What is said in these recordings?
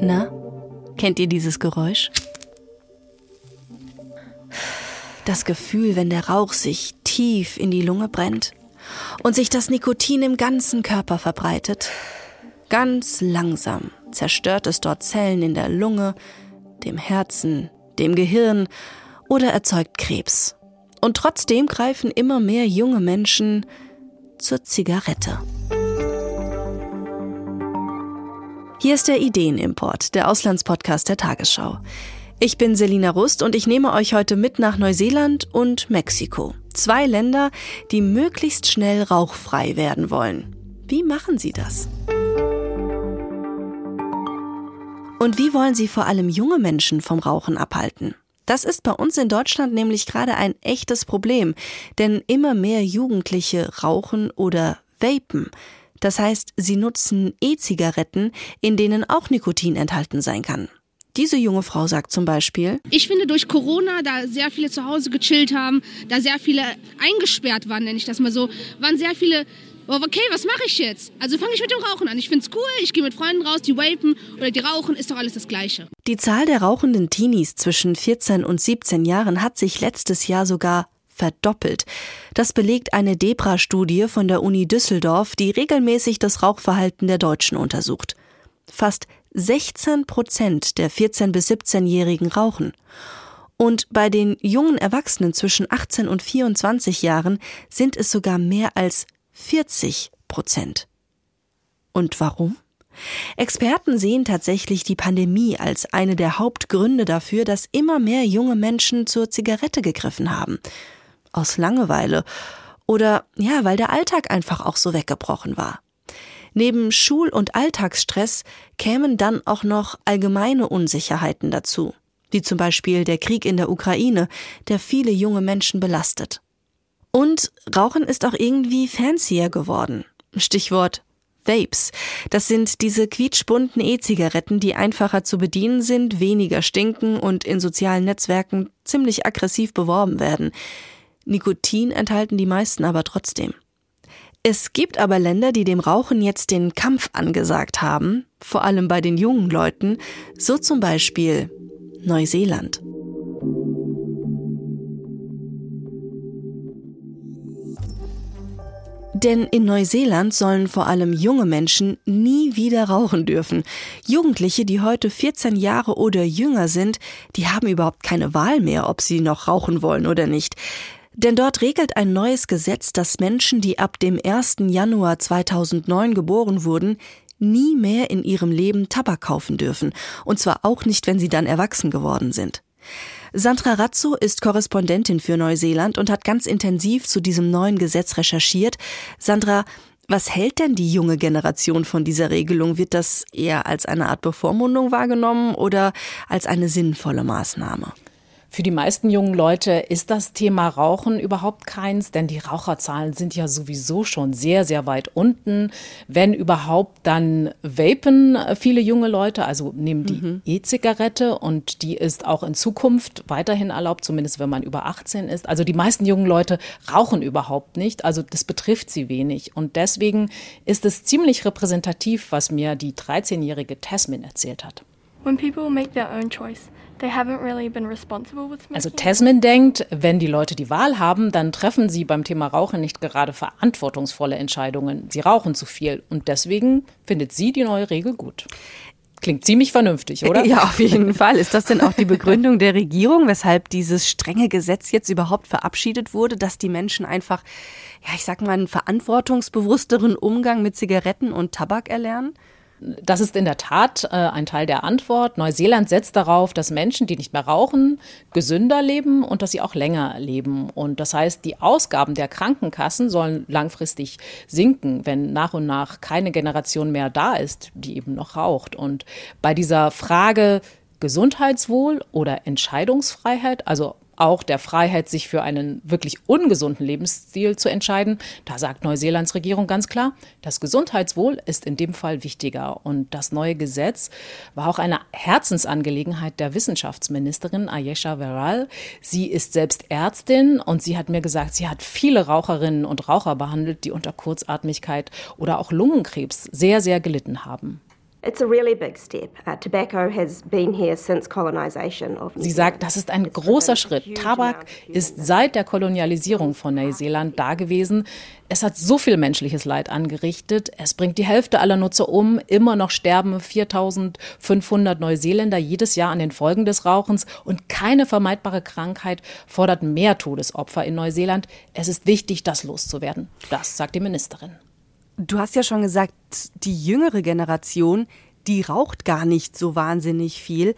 Na, kennt ihr dieses Geräusch? Das Gefühl, wenn der Rauch sich tief in die Lunge brennt und sich das Nikotin im ganzen Körper verbreitet. Ganz langsam zerstört es dort Zellen in der Lunge, dem Herzen, dem Gehirn oder erzeugt Krebs. Und trotzdem greifen immer mehr junge Menschen zur Zigarette. Hier ist der Ideenimport, der Auslandspodcast der Tagesschau. Ich bin Selina Rust und ich nehme euch heute mit nach Neuseeland und Mexiko. Zwei Länder, die möglichst schnell rauchfrei werden wollen. Wie machen sie das? Und wie wollen sie vor allem junge Menschen vom Rauchen abhalten? Das ist bei uns in Deutschland nämlich gerade ein echtes Problem, denn immer mehr Jugendliche rauchen oder vapen. Das heißt, sie nutzen E-Zigaretten, in denen auch Nikotin enthalten sein kann. Diese junge Frau sagt zum Beispiel, ich finde durch Corona, da sehr viele zu Hause gechillt haben, da sehr viele eingesperrt waren, nenne ich das mal so, waren sehr viele oh, okay, was mache ich jetzt? Also fange ich mit dem Rauchen an. Ich finde es cool, ich gehe mit Freunden raus, die vapen oder die rauchen, ist doch alles das Gleiche. Die Zahl der rauchenden Teenies zwischen 14 und 17 Jahren hat sich letztes Jahr sogar verdoppelt. Das belegt eine Debra-Studie von der Uni Düsseldorf, die regelmäßig das Rauchverhalten der Deutschen untersucht. Fast 16 Prozent der 14- bis 17-Jährigen rauchen. Und bei den jungen Erwachsenen zwischen 18 und 24 Jahren sind es sogar mehr als 40 Prozent. Und warum? Experten sehen tatsächlich die Pandemie als eine der Hauptgründe dafür, dass immer mehr junge Menschen zur Zigarette gegriffen haben. Aus Langeweile oder ja, weil der Alltag einfach auch so weggebrochen war. Neben Schul- und Alltagsstress kämen dann auch noch allgemeine Unsicherheiten dazu, wie zum Beispiel der Krieg in der Ukraine, der viele junge Menschen belastet. Und Rauchen ist auch irgendwie fancier geworden. Stichwort Vapes. Das sind diese quietschbunten E-Zigaretten, die einfacher zu bedienen sind, weniger stinken und in sozialen Netzwerken ziemlich aggressiv beworben werden. Nikotin enthalten die meisten aber trotzdem. Es gibt aber Länder, die dem Rauchen jetzt den Kampf angesagt haben, vor allem bei den jungen Leuten, so zum Beispiel Neuseeland. Denn in Neuseeland sollen vor allem junge Menschen nie wieder rauchen dürfen. Jugendliche, die heute 14 Jahre oder jünger sind, die haben überhaupt keine Wahl mehr, ob sie noch rauchen wollen oder nicht. Denn dort regelt ein neues Gesetz, dass Menschen, die ab dem 1. Januar 2009 geboren wurden, nie mehr in ihrem Leben Tabak kaufen dürfen. Und zwar auch nicht, wenn sie dann erwachsen geworden sind. Sandra Razzo ist Korrespondentin für Neuseeland und hat ganz intensiv zu diesem neuen Gesetz recherchiert. Sandra, was hält denn die junge Generation von dieser Regelung? Wird das eher als eine Art Bevormundung wahrgenommen oder als eine sinnvolle Maßnahme? Für die meisten jungen Leute ist das Thema Rauchen überhaupt keins, denn die Raucherzahlen sind ja sowieso schon sehr, sehr weit unten. Wenn überhaupt, dann vapen viele junge Leute, also nehmen die mhm. E-Zigarette und die ist auch in Zukunft weiterhin erlaubt, zumindest wenn man über 18 ist. Also die meisten jungen Leute rauchen überhaupt nicht, also das betrifft sie wenig. Und deswegen ist es ziemlich repräsentativ, was mir die 13-jährige Tasmin erzählt hat. When people make their own choice, also Tasman denkt, wenn die Leute die Wahl haben, dann treffen sie beim Thema Rauchen nicht gerade verantwortungsvolle Entscheidungen. Sie rauchen zu viel und deswegen findet sie die neue Regel gut. Klingt ziemlich vernünftig, oder? Ja, auf jeden Fall. Ist das denn auch die Begründung der Regierung, weshalb dieses strenge Gesetz jetzt überhaupt verabschiedet wurde, dass die Menschen einfach, ja, ich sag mal, einen verantwortungsbewussteren Umgang mit Zigaretten und Tabak erlernen? Das ist in der Tat äh, ein Teil der Antwort. Neuseeland setzt darauf, dass Menschen, die nicht mehr rauchen, gesünder leben und dass sie auch länger leben. Und das heißt, die Ausgaben der Krankenkassen sollen langfristig sinken, wenn nach und nach keine Generation mehr da ist, die eben noch raucht. Und bei dieser Frage Gesundheitswohl oder Entscheidungsfreiheit, also auch der Freiheit, sich für einen wirklich ungesunden Lebensstil zu entscheiden. Da sagt Neuseelands Regierung ganz klar, das Gesundheitswohl ist in dem Fall wichtiger. Und das neue Gesetz war auch eine Herzensangelegenheit der Wissenschaftsministerin Ayesha Veral. Sie ist selbst Ärztin und sie hat mir gesagt, sie hat viele Raucherinnen und Raucher behandelt, die unter Kurzatmigkeit oder auch Lungenkrebs sehr, sehr gelitten haben. Sie sagt, das ist ein großer Schritt. Tabak ist seit der Kolonialisierung von Neuseeland da gewesen. Es hat so viel menschliches Leid angerichtet. Es bringt die Hälfte aller Nutzer um. Immer noch sterben 4500 Neuseeländer jedes Jahr an den Folgen des Rauchens. Und keine vermeidbare Krankheit fordert mehr Todesopfer in Neuseeland. Es ist wichtig, das loszuwerden. Das sagt die Ministerin. Du hast ja schon gesagt, die jüngere Generation, die raucht gar nicht so wahnsinnig viel.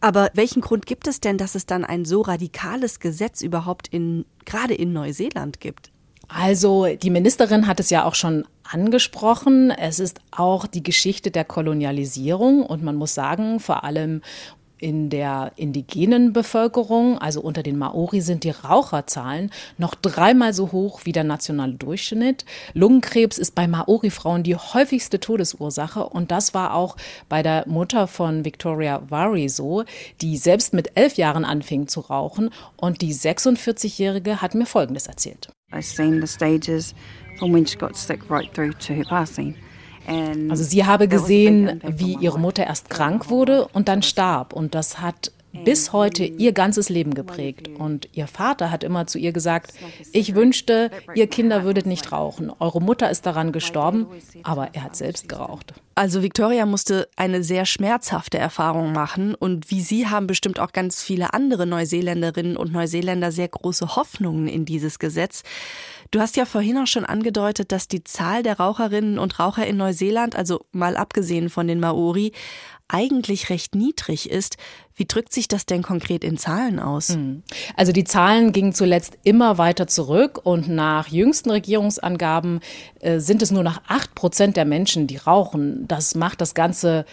Aber welchen Grund gibt es denn, dass es dann ein so radikales Gesetz überhaupt in, gerade in Neuseeland gibt? Also die Ministerin hat es ja auch schon angesprochen. Es ist auch die Geschichte der Kolonialisierung und man muss sagen, vor allem in der indigenen Bevölkerung, also unter den Maori, sind die Raucherzahlen noch dreimal so hoch wie der nationale Durchschnitt. Lungenkrebs ist bei Maori-Frauen die häufigste Todesursache und das war auch bei der Mutter von Victoria Wari so, die selbst mit elf Jahren anfing zu rauchen und die 46-Jährige hat mir Folgendes erzählt. I've seen the stages from when she got sick right through to her passing. Also sie habe gesehen, wie ihre Mutter erst krank wurde und dann starb. Und das hat bis heute ihr ganzes Leben geprägt. Und ihr Vater hat immer zu ihr gesagt, ich wünschte, ihr Kinder würdet nicht rauchen. Eure Mutter ist daran gestorben, aber er hat selbst geraucht. Also Victoria musste eine sehr schmerzhafte Erfahrung machen und wie sie haben bestimmt auch ganz viele andere Neuseeländerinnen und Neuseeländer sehr große Hoffnungen in dieses Gesetz. Du hast ja vorhin auch schon angedeutet, dass die Zahl der Raucherinnen und Raucher in Neuseeland, also mal abgesehen von den Maori, eigentlich recht niedrig ist. Wie drückt sich das denn konkret in Zahlen aus? Hm. Also die Zahlen gingen zuletzt immer weiter zurück und nach jüngsten Regierungsangaben äh, sind es nur noch acht Prozent der Menschen, die rauchen. Das macht das Ganze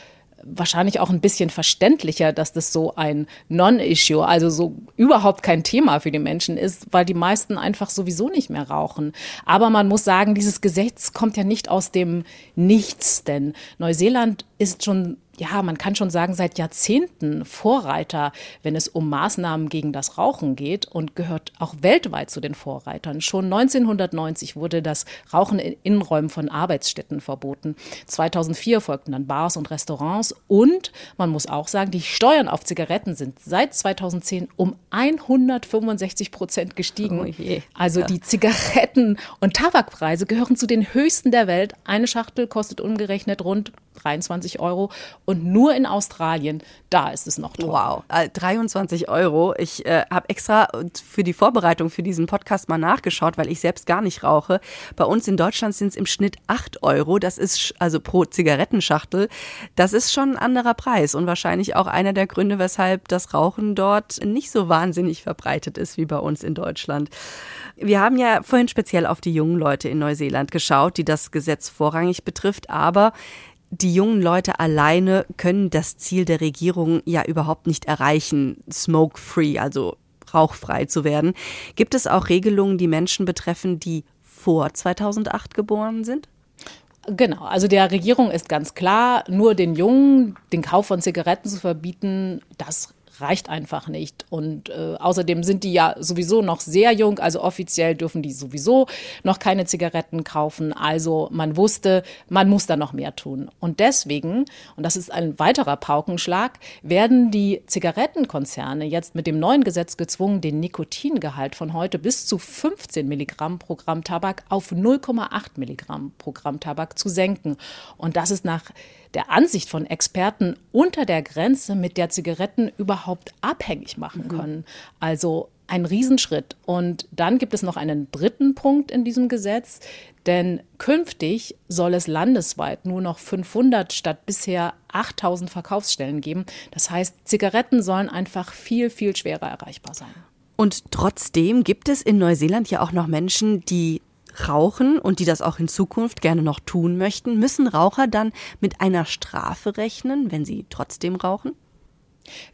wahrscheinlich auch ein bisschen verständlicher, dass das so ein Non-Issue, also so überhaupt kein Thema für die Menschen ist, weil die meisten einfach sowieso nicht mehr rauchen. Aber man muss sagen, dieses Gesetz kommt ja nicht aus dem Nichts, denn Neuseeland ist schon ja, man kann schon sagen, seit Jahrzehnten Vorreiter, wenn es um Maßnahmen gegen das Rauchen geht und gehört auch weltweit zu den Vorreitern. Schon 1990 wurde das Rauchen in Innenräumen von Arbeitsstätten verboten. 2004 folgten dann Bars und Restaurants und man muss auch sagen, die Steuern auf Zigaretten sind seit 2010 um 165 Prozent gestiegen. Oh also die Zigaretten- und Tabakpreise gehören zu den höchsten der Welt. Eine Schachtel kostet umgerechnet rund 23 Euro. Und nur in Australien, da ist es noch teuer. Wow, 23 äh, Euro. Ich äh, habe extra für die Vorbereitung für diesen Podcast mal nachgeschaut, weil ich selbst gar nicht rauche. Bei uns in Deutschland sind es im Schnitt 8 Euro. Das ist also pro Zigarettenschachtel. Das ist schon ein anderer Preis und wahrscheinlich auch einer der Gründe, weshalb das Rauchen dort nicht so wahnsinnig verbreitet ist wie bei uns in Deutschland. Wir haben ja vorhin speziell auf die jungen Leute in Neuseeland geschaut, die das Gesetz vorrangig betrifft, aber die jungen Leute alleine können das Ziel der Regierung ja überhaupt nicht erreichen, smoke-free, also rauchfrei zu werden. Gibt es auch Regelungen, die Menschen betreffen, die vor 2008 geboren sind? Genau, also der Regierung ist ganz klar, nur den Jungen den Kauf von Zigaretten zu verbieten, das reicht einfach nicht. Und äh, außerdem sind die ja sowieso noch sehr jung, also offiziell dürfen die sowieso noch keine Zigaretten kaufen. Also man wusste, man muss da noch mehr tun. Und deswegen, und das ist ein weiterer Paukenschlag, werden die Zigarettenkonzerne jetzt mit dem neuen Gesetz gezwungen, den Nikotingehalt von heute bis zu 15 Milligramm pro Gramm Tabak auf 0,8 Milligramm pro Gramm Tabak zu senken. Und das ist nach der Ansicht von Experten unter der Grenze, mit der Zigaretten überhaupt abhängig machen mhm. können. Also ein Riesenschritt. Und dann gibt es noch einen dritten Punkt in diesem Gesetz, denn künftig soll es landesweit nur noch 500 statt bisher 8000 Verkaufsstellen geben. Das heißt, Zigaretten sollen einfach viel, viel schwerer erreichbar sein. Und trotzdem gibt es in Neuseeland ja auch noch Menschen, die rauchen und die das auch in Zukunft gerne noch tun möchten, müssen Raucher dann mit einer Strafe rechnen, wenn sie trotzdem rauchen?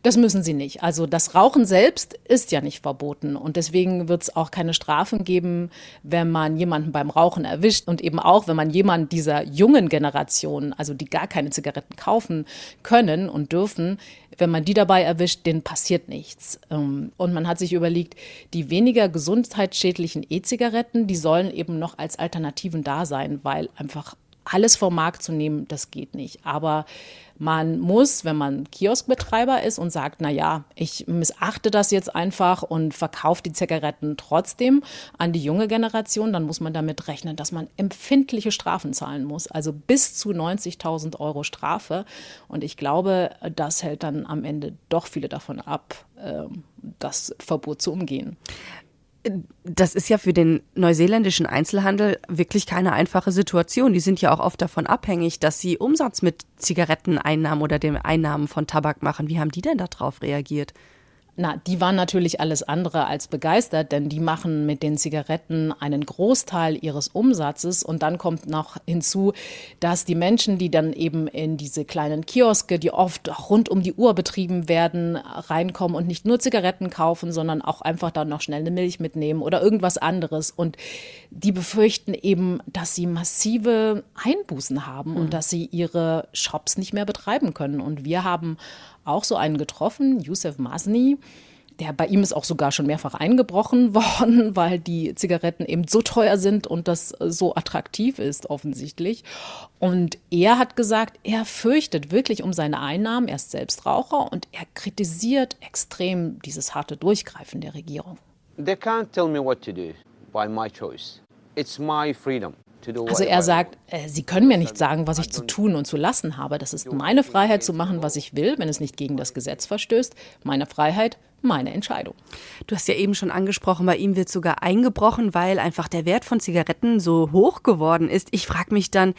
Das müssen sie nicht. Also das Rauchen selbst ist ja nicht verboten und deswegen wird es auch keine Strafen geben, wenn man jemanden beim Rauchen erwischt und eben auch, wenn man jemanden dieser jungen Generation, also die gar keine Zigaretten kaufen können und dürfen, wenn man die dabei erwischt, denen passiert nichts. Ähm, und man hat sich überlegt, die weniger gesundheitsschädlichen E-Zigaretten, die sollen eben noch als Alternativen da sein, weil einfach alles vom Markt zu nehmen, das geht nicht. Aber man muss, wenn man Kioskbetreiber ist und sagt, na ja, ich missachte das jetzt einfach und verkaufe die Zigaretten trotzdem an die junge Generation, dann muss man damit rechnen, dass man empfindliche Strafen zahlen muss, also bis zu 90.000 Euro Strafe. Und ich glaube, das hält dann am Ende doch viele davon ab, ähm, das Verbot zu umgehen. Das ist ja für den neuseeländischen Einzelhandel wirklich keine einfache Situation. Die sind ja auch oft davon abhängig, dass sie Umsatz mit Zigaretteneinnahmen oder den Einnahmen von Tabak machen. Wie haben die denn darauf reagiert? Na, die waren natürlich alles andere als begeistert, denn die machen mit den Zigaretten einen Großteil ihres Umsatzes. Und dann kommt noch hinzu, dass die Menschen, die dann eben in diese kleinen Kioske, die oft rund um die Uhr betrieben werden, reinkommen und nicht nur Zigaretten kaufen, sondern auch einfach dann noch schnell eine Milch mitnehmen oder irgendwas anderes. Und die befürchten eben, dass sie massive Einbußen haben mhm. und dass sie ihre Shops nicht mehr betreiben können. Und wir haben auch so einen getroffen, Youssef Masni. Der, bei ihm ist auch sogar schon mehrfach eingebrochen worden, weil die Zigaretten eben so teuer sind und das so attraktiv ist, offensichtlich. Und er hat gesagt, er fürchtet wirklich um seine Einnahmen. Er ist selbst Raucher und er kritisiert extrem dieses harte Durchgreifen der Regierung. They can't tell me what to do by my choice. It's my freedom. Also er sagt, äh, Sie können mir nicht sagen, was ich zu tun und zu lassen habe. Das ist meine Freiheit zu machen, was ich will, wenn es nicht gegen das Gesetz verstößt. Meine Freiheit, meine Entscheidung. Du hast ja eben schon angesprochen, bei ihm wird sogar eingebrochen, weil einfach der Wert von Zigaretten so hoch geworden ist. Ich frage mich dann,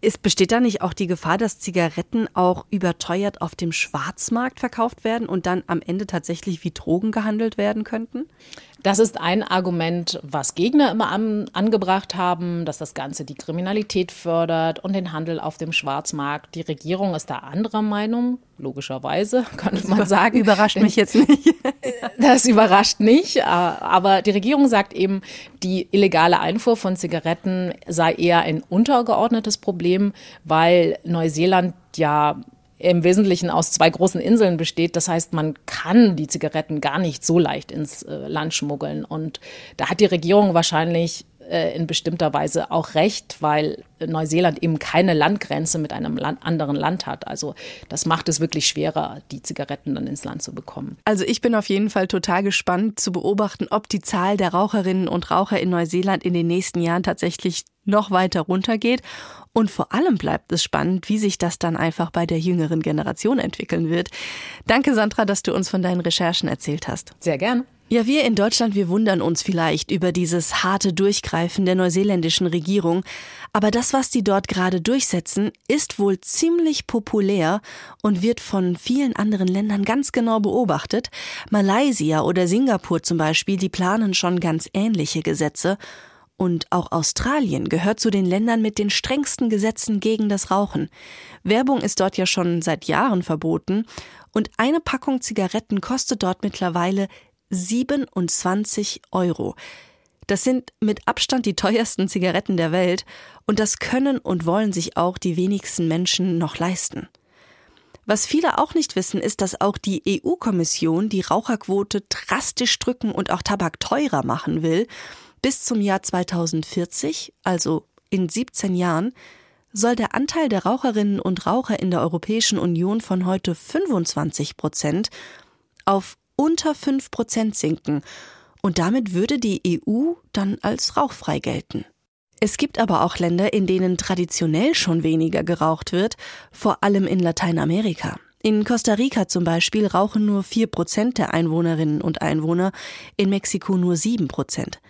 ist, besteht da nicht auch die Gefahr, dass Zigaretten auch überteuert auf dem Schwarzmarkt verkauft werden und dann am Ende tatsächlich wie Drogen gehandelt werden könnten? Das ist ein Argument, was Gegner immer an, angebracht haben, dass das Ganze die Kriminalität fördert und den Handel auf dem Schwarzmarkt. Die Regierung ist da anderer Meinung, logischerweise, könnte man sagen. Überrascht mich jetzt nicht. das überrascht nicht, aber die Regierung sagt eben, die illegale Einfuhr von Zigaretten sei eher ein untergeordnetes Problem, weil Neuseeland ja im Wesentlichen aus zwei großen Inseln besteht. Das heißt, man kann die Zigaretten gar nicht so leicht ins äh, Land schmuggeln. Und da hat die Regierung wahrscheinlich äh, in bestimmter Weise auch recht, weil Neuseeland eben keine Landgrenze mit einem Land, anderen Land hat. Also das macht es wirklich schwerer, die Zigaretten dann ins Land zu bekommen. Also ich bin auf jeden Fall total gespannt zu beobachten, ob die Zahl der Raucherinnen und Raucher in Neuseeland in den nächsten Jahren tatsächlich noch weiter runtergeht und vor allem bleibt es spannend, wie sich das dann einfach bei der jüngeren Generation entwickeln wird. Danke, Sandra, dass du uns von deinen Recherchen erzählt hast. Sehr gern. Ja, wir in Deutschland, wir wundern uns vielleicht über dieses harte Durchgreifen der neuseeländischen Regierung. Aber das, was die dort gerade durchsetzen, ist wohl ziemlich populär und wird von vielen anderen Ländern ganz genau beobachtet. Malaysia oder Singapur zum Beispiel, die planen schon ganz ähnliche Gesetze. Und auch Australien gehört zu den Ländern mit den strengsten Gesetzen gegen das Rauchen. Werbung ist dort ja schon seit Jahren verboten und eine Packung Zigaretten kostet dort mittlerweile 27 Euro. Das sind mit Abstand die teuersten Zigaretten der Welt und das können und wollen sich auch die wenigsten Menschen noch leisten. Was viele auch nicht wissen, ist, dass auch die EU-Kommission die Raucherquote drastisch drücken und auch Tabak teurer machen will bis zum Jahr 2040, also in 17 Jahren, soll der Anteil der Raucherinnen und Raucher in der Europäischen Union von heute 25 Prozent auf unter 5 Prozent sinken und damit würde die EU dann als rauchfrei gelten. Es gibt aber auch Länder, in denen traditionell schon weniger geraucht wird, vor allem in Lateinamerika. In Costa Rica zum Beispiel rauchen nur 4 Prozent der Einwohnerinnen und Einwohner, in Mexiko nur 7 Prozent.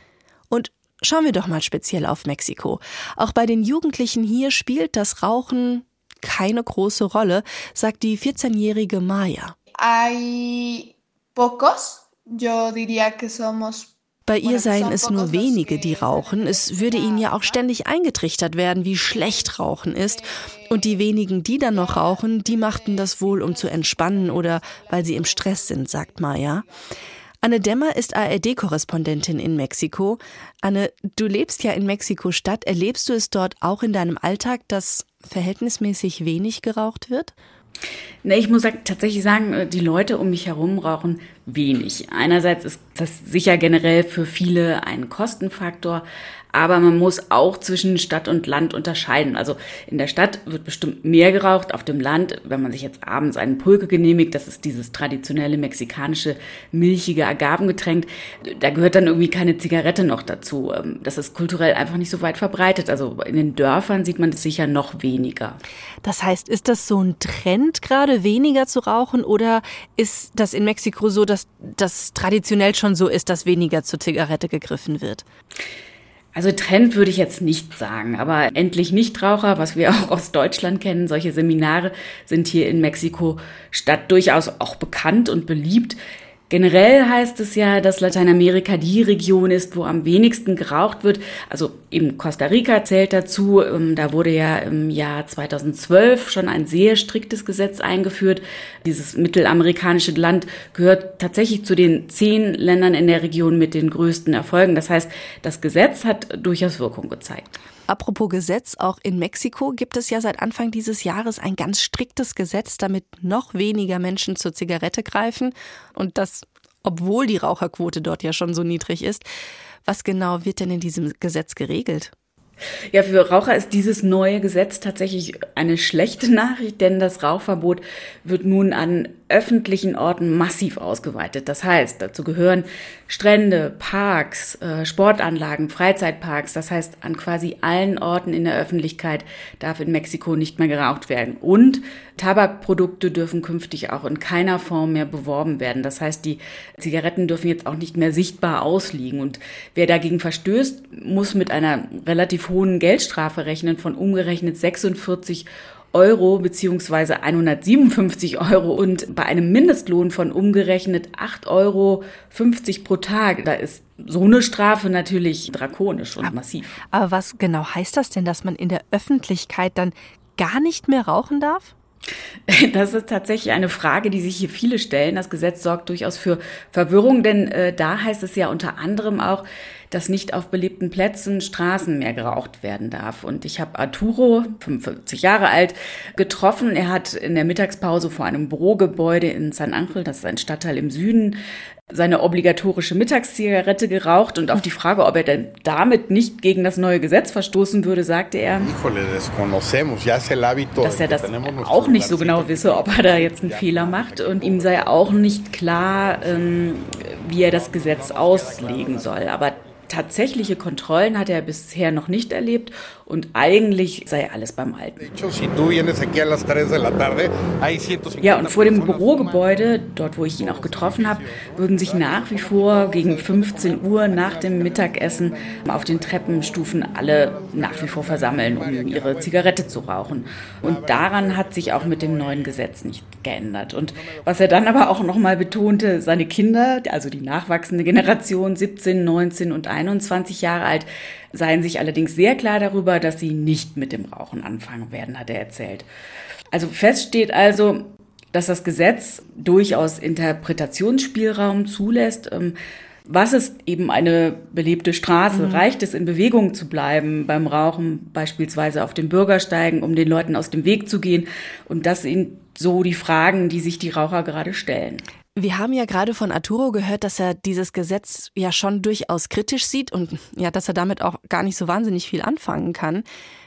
Und schauen wir doch mal speziell auf Mexiko. Auch bei den Jugendlichen hier spielt das Rauchen keine große Rolle, sagt die 14-jährige Maya. Hay bei ihr seien es nur wenige, die rauchen. Es würde ihnen ja auch ständig eingetrichtert werden, wie schlecht Rauchen ist. Und die wenigen, die dann noch rauchen, die machten das wohl, um zu entspannen oder weil sie im Stress sind, sagt Maya. Anne Dämmer ist ARD-Korrespondentin in Mexiko. Anne, du lebst ja in Mexiko-Stadt. Erlebst du es dort auch in deinem Alltag, dass verhältnismäßig wenig geraucht wird? Ne, ich muss tatsächlich sagen, äh, die Leute um mich herum rauchen wenig. Einerseits ist das sicher generell für viele ein Kostenfaktor, aber man muss auch zwischen Stadt und Land unterscheiden. Also in der Stadt wird bestimmt mehr geraucht, auf dem Land, wenn man sich jetzt abends einen Pulque genehmigt, das ist dieses traditionelle mexikanische milchige Agavengetränk, da gehört dann irgendwie keine Zigarette noch dazu. Ähm, das ist kulturell einfach nicht so weit verbreitet. Also in den Dörfern sieht man das sicher noch weniger. Das heißt, ist das so ein Trend, gerade weniger zu rauchen oder ist das in Mexiko so, dass das traditionell schon so ist, dass weniger zur Zigarette gegriffen wird? Also Trend würde ich jetzt nicht sagen, aber endlich Nichtraucher, was wir auch aus Deutschland kennen, solche Seminare sind hier in Mexiko-Stadt durchaus auch bekannt und beliebt. Generell heißt es ja, dass Lateinamerika die Region ist, wo am wenigsten geraucht wird. Also eben Costa Rica zählt dazu. Ähm, da wurde ja im Jahr 2012 schon ein sehr striktes Gesetz eingeführt. Dieses mittelamerikanische Land gehört tatsächlich zu den zehn Ländern in der Region mit den größten Erfolgen. Das heißt, das Gesetz hat durchaus Wirkung gezeigt. Apropos Gesetz, auch in Mexiko gibt es ja seit Anfang dieses Jahres ein ganz striktes Gesetz, damit noch weniger Menschen zur Zigarette greifen. Und das, obwohl die Raucherquote dort ja schon so niedrig ist. Was genau wird denn in diesem Gesetz geregelt? Ja, für Raucher ist dieses neue Gesetz tatsächlich eine schlechte Nachricht, denn das Rauchverbot wird nun an öffentlichen Orten massiv ausgeweitet. Das heißt, dazu gehören Strände, Parks, äh, Sportanlagen, Freizeitparks. Das heißt, an quasi allen Orten in der Öffentlichkeit darf in Mexiko nicht mehr geraucht werden. Und Tabakprodukte dürfen künftig auch in keiner Form mehr beworben werden. Das heißt, die Zigaretten dürfen jetzt auch nicht mehr sichtbar ausliegen. Und wer dagegen verstößt, muss mit einer relativ hohen Geldstrafe rechnen von umgerechnet 46 Euro beziehungsweise 157 Euro und bei einem Mindestlohn von umgerechnet 8,50 Euro pro Tag, da ist so eine Strafe natürlich drakonisch und massiv. Aber was genau heißt das denn, dass man in der Öffentlichkeit dann gar nicht mehr rauchen darf? Das ist tatsächlich eine Frage, die sich hier viele stellen. Das Gesetz sorgt durchaus für Verwirrung, denn äh, da heißt es ja unter anderem auch, dass nicht auf belebten Plätzen Straßen mehr geraucht werden darf. Und ich habe Arturo, 45 Jahre alt, getroffen. Er hat in der Mittagspause vor einem Bürogebäude in San Angel, das ist ein Stadtteil im Süden, seine obligatorische Mittagszigarette geraucht und auf die Frage, ob er denn damit nicht gegen das neue Gesetz verstoßen würde, sagte er, dass er das auch nicht so genau wisse, ob er da jetzt einen Fehler macht. Und ihm sei auch nicht klar, ähm, wie er das Gesetz auslegen soll. Aber tatsächliche Kontrollen hat er bisher noch nicht erlebt und eigentlich sei alles beim Alten. Ja, und vor dem Bürogebäude, dort wo ich ihn auch getroffen habe, würden sich nach wie vor gegen 15 Uhr nach dem Mittagessen auf den Treppenstufen alle nach wie vor versammeln, um ihre Zigarette zu rauchen. Und daran hat sich auch mit dem neuen Gesetz nicht geändert. Und was er dann aber auch nochmal betonte, seine Kinder, also die nachwachsende Generation 17, 19 und 21 Jahre alt, seien sich allerdings sehr klar darüber, dass sie nicht mit dem Rauchen anfangen werden, hat er erzählt. Also fest steht also, dass das Gesetz durchaus Interpretationsspielraum zulässt. Ähm, was ist eben eine belebte Straße? Mhm. Reicht es, in Bewegung zu bleiben beim Rauchen, beispielsweise auf den Bürgersteigen, um den Leuten aus dem Weg zu gehen? Und das sind so die Fragen, die sich die Raucher gerade stellen. Wir haben ja gerade von Arturo gehört, dass er dieses Gesetz ja schon durchaus kritisch sieht und ja, dass er damit auch gar nicht so wahnsinnig viel anfangen kann.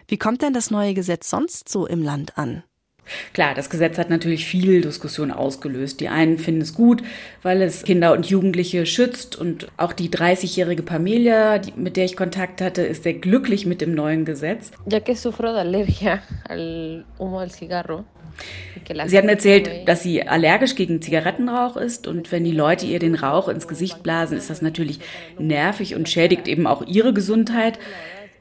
Wie kommt denn das neue Gesetz sonst so im Land an? Klar, das Gesetz hat natürlich viel Diskussion ausgelöst. Die einen finden es gut, weil es Kinder und Jugendliche schützt und auch die 30-jährige Pamela, die, mit der ich Kontakt hatte, ist sehr glücklich mit dem neuen Gesetz. Ya que sufro de alergia al humo del cigarro, Sie hat mir erzählt, dass sie allergisch gegen Zigarettenrauch ist und wenn die Leute ihr den Rauch ins Gesicht blasen, ist das natürlich nervig und schädigt eben auch ihre Gesundheit.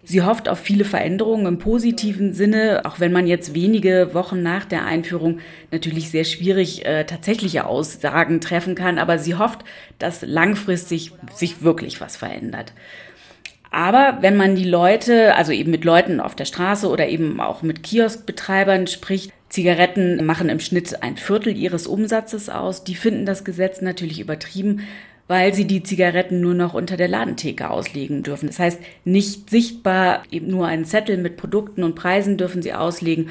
Sie hofft auf viele Veränderungen im positiven Sinne, auch wenn man jetzt wenige Wochen nach der Einführung natürlich sehr schwierig äh, tatsächliche Aussagen treffen kann, aber sie hofft, dass langfristig sich wirklich was verändert. Aber wenn man die Leute, also eben mit Leuten auf der Straße oder eben auch mit Kioskbetreibern spricht, Zigaretten machen im Schnitt ein Viertel ihres Umsatzes aus. Die finden das Gesetz natürlich übertrieben, weil sie die Zigaretten nur noch unter der Ladentheke auslegen dürfen. Das heißt, nicht sichtbar, eben nur einen Zettel mit Produkten und Preisen dürfen sie auslegen.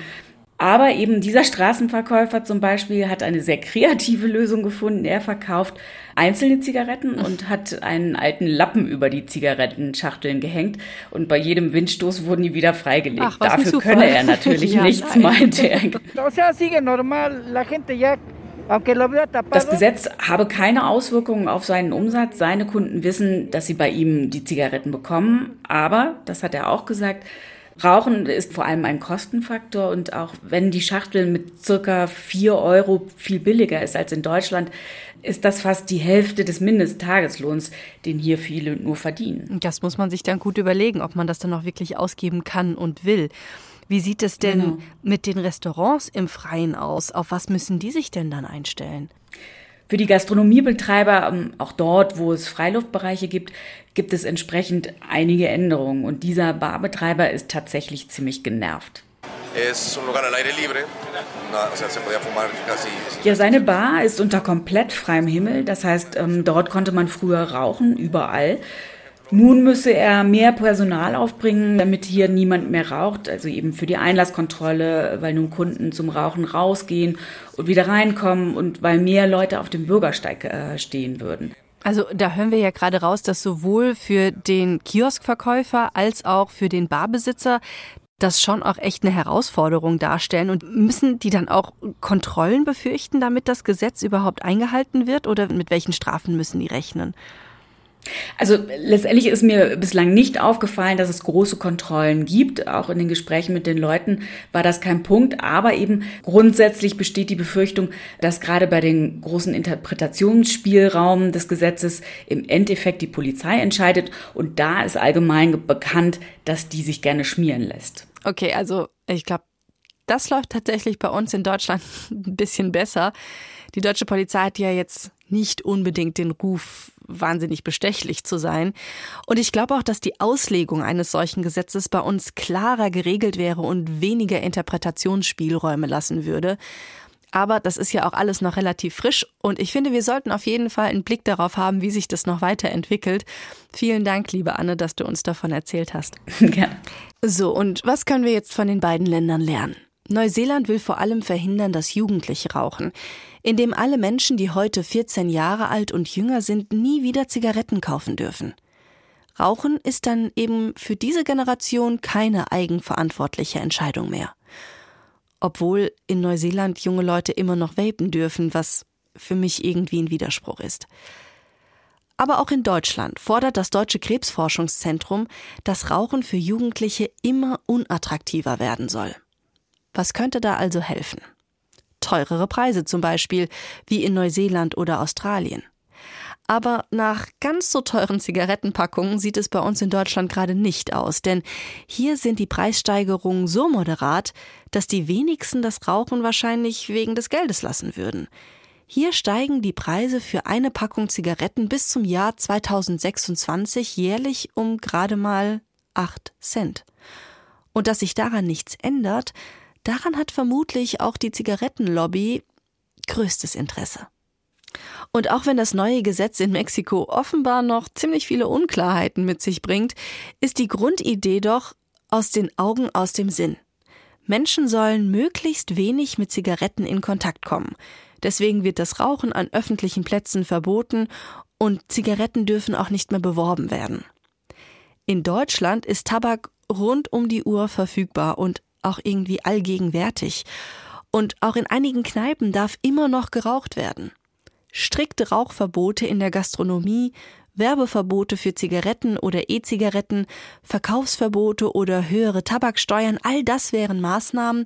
Aber eben dieser Straßenverkäufer zum Beispiel hat eine sehr kreative Lösung gefunden. Er verkauft einzelne Zigaretten und hat einen alten Lappen über die Zigarettenschachteln gehängt. Und bei jedem Windstoß wurden die wieder freigelegt. Ach, Dafür könne er natürlich ja, nichts, meinte er. Das Gesetz habe keine Auswirkungen auf seinen Umsatz. Seine Kunden wissen, dass sie bei ihm die Zigaretten bekommen. Aber, das hat er auch gesagt, Rauchen ist vor allem ein Kostenfaktor und auch wenn die Schachtel mit circa vier Euro viel billiger ist als in Deutschland, ist das fast die Hälfte des Mindesttageslohns, den hier viele nur verdienen. Das muss man sich dann gut überlegen, ob man das dann auch wirklich ausgeben kann und will. Wie sieht es denn genau. mit den Restaurants im Freien aus? Auf was müssen die sich denn dann einstellen? Für die Gastronomiebetreiber, ähm, auch dort, wo es Freiluftbereiche gibt, gibt es entsprechend einige Änderungen. Und dieser Barbetreiber ist tatsächlich ziemlich genervt. Ja, seine Bar ist unter komplett freiem Himmel. Das heißt, ähm, dort konnte man früher rauchen, überall. Nun müsse er mehr Personal aufbringen, damit hier niemand mehr raucht, also eben für die Einlasskontrolle, weil nun Kunden zum Rauchen rausgehen und wieder reinkommen und weil mehr Leute auf dem Bürgersteig äh, stehen würden. Also da hören wir ja gerade raus, dass sowohl für den Kioskverkäufer als auch für den Barbesitzer das schon auch echt eine Herausforderung darstellen. Und müssen die dann auch Kontrollen befürchten, damit das Gesetz überhaupt eingehalten wird? Oder mit welchen Strafen müssen die rechnen? Also letztendlich ist mir bislang nicht aufgefallen, dass es große Kontrollen gibt. Auch in den Gesprächen mit den Leuten war das kein Punkt. Aber eben grundsätzlich besteht die Befürchtung, dass gerade bei den großen Interpretationsspielraum des Gesetzes im Endeffekt die Polizei entscheidet. Und da ist allgemein bekannt, dass die sich gerne schmieren lässt. Okay, also ich glaube, das läuft tatsächlich bei uns in Deutschland ein bisschen besser. Die deutsche Polizei hat ja jetzt nicht unbedingt den Ruf, wahnsinnig bestechlich zu sein. Und ich glaube auch, dass die Auslegung eines solchen Gesetzes bei uns klarer geregelt wäre und weniger Interpretationsspielräume lassen würde. Aber das ist ja auch alles noch relativ frisch und ich finde, wir sollten auf jeden Fall einen Blick darauf haben, wie sich das noch weiterentwickelt. Vielen Dank, liebe Anne, dass du uns davon erzählt hast. Ja. So, und was können wir jetzt von den beiden Ländern lernen? Neuseeland will vor allem verhindern, dass Jugendliche rauchen in dem alle Menschen, die heute 14 Jahre alt und jünger sind, nie wieder Zigaretten kaufen dürfen. Rauchen ist dann eben für diese Generation keine eigenverantwortliche Entscheidung mehr. Obwohl in Neuseeland junge Leute immer noch vapen dürfen, was für mich irgendwie ein Widerspruch ist. Aber auch in Deutschland fordert das Deutsche Krebsforschungszentrum, dass Rauchen für Jugendliche immer unattraktiver werden soll. Was könnte da also helfen? teurere Preise zum Beispiel, wie in Neuseeland oder Australien. Aber nach ganz so teuren Zigarettenpackungen sieht es bei uns in Deutschland gerade nicht aus, denn hier sind die Preissteigerungen so moderat, dass die wenigsten das Rauchen wahrscheinlich wegen des Geldes lassen würden. Hier steigen die Preise für eine Packung Zigaretten bis zum Jahr 2026 jährlich um gerade mal 8 Cent. Und dass sich daran nichts ändert, Daran hat vermutlich auch die Zigarettenlobby größtes Interesse. Und auch wenn das neue Gesetz in Mexiko offenbar noch ziemlich viele Unklarheiten mit sich bringt, ist die Grundidee doch aus den Augen, aus dem Sinn. Menschen sollen möglichst wenig mit Zigaretten in Kontakt kommen. Deswegen wird das Rauchen an öffentlichen Plätzen verboten und Zigaretten dürfen auch nicht mehr beworben werden. In Deutschland ist Tabak rund um die Uhr verfügbar und auch irgendwie allgegenwärtig. Und auch in einigen Kneipen darf immer noch geraucht werden. Strikte Rauchverbote in der Gastronomie, Werbeverbote für Zigaretten oder E-Zigaretten, Verkaufsverbote oder höhere Tabaksteuern, all das wären Maßnahmen,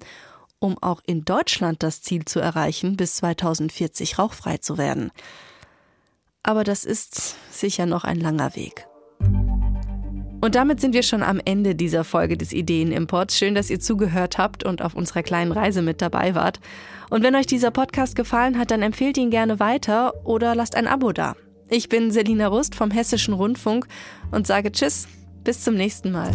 um auch in Deutschland das Ziel zu erreichen, bis 2040 rauchfrei zu werden. Aber das ist sicher noch ein langer Weg. Und damit sind wir schon am Ende dieser Folge des Ideenimports. Schön, dass ihr zugehört habt und auf unserer kleinen Reise mit dabei wart. Und wenn euch dieser Podcast gefallen hat, dann empfehlt ihn gerne weiter oder lasst ein Abo da. Ich bin Selina Rust vom Hessischen Rundfunk und sage Tschüss, bis zum nächsten Mal.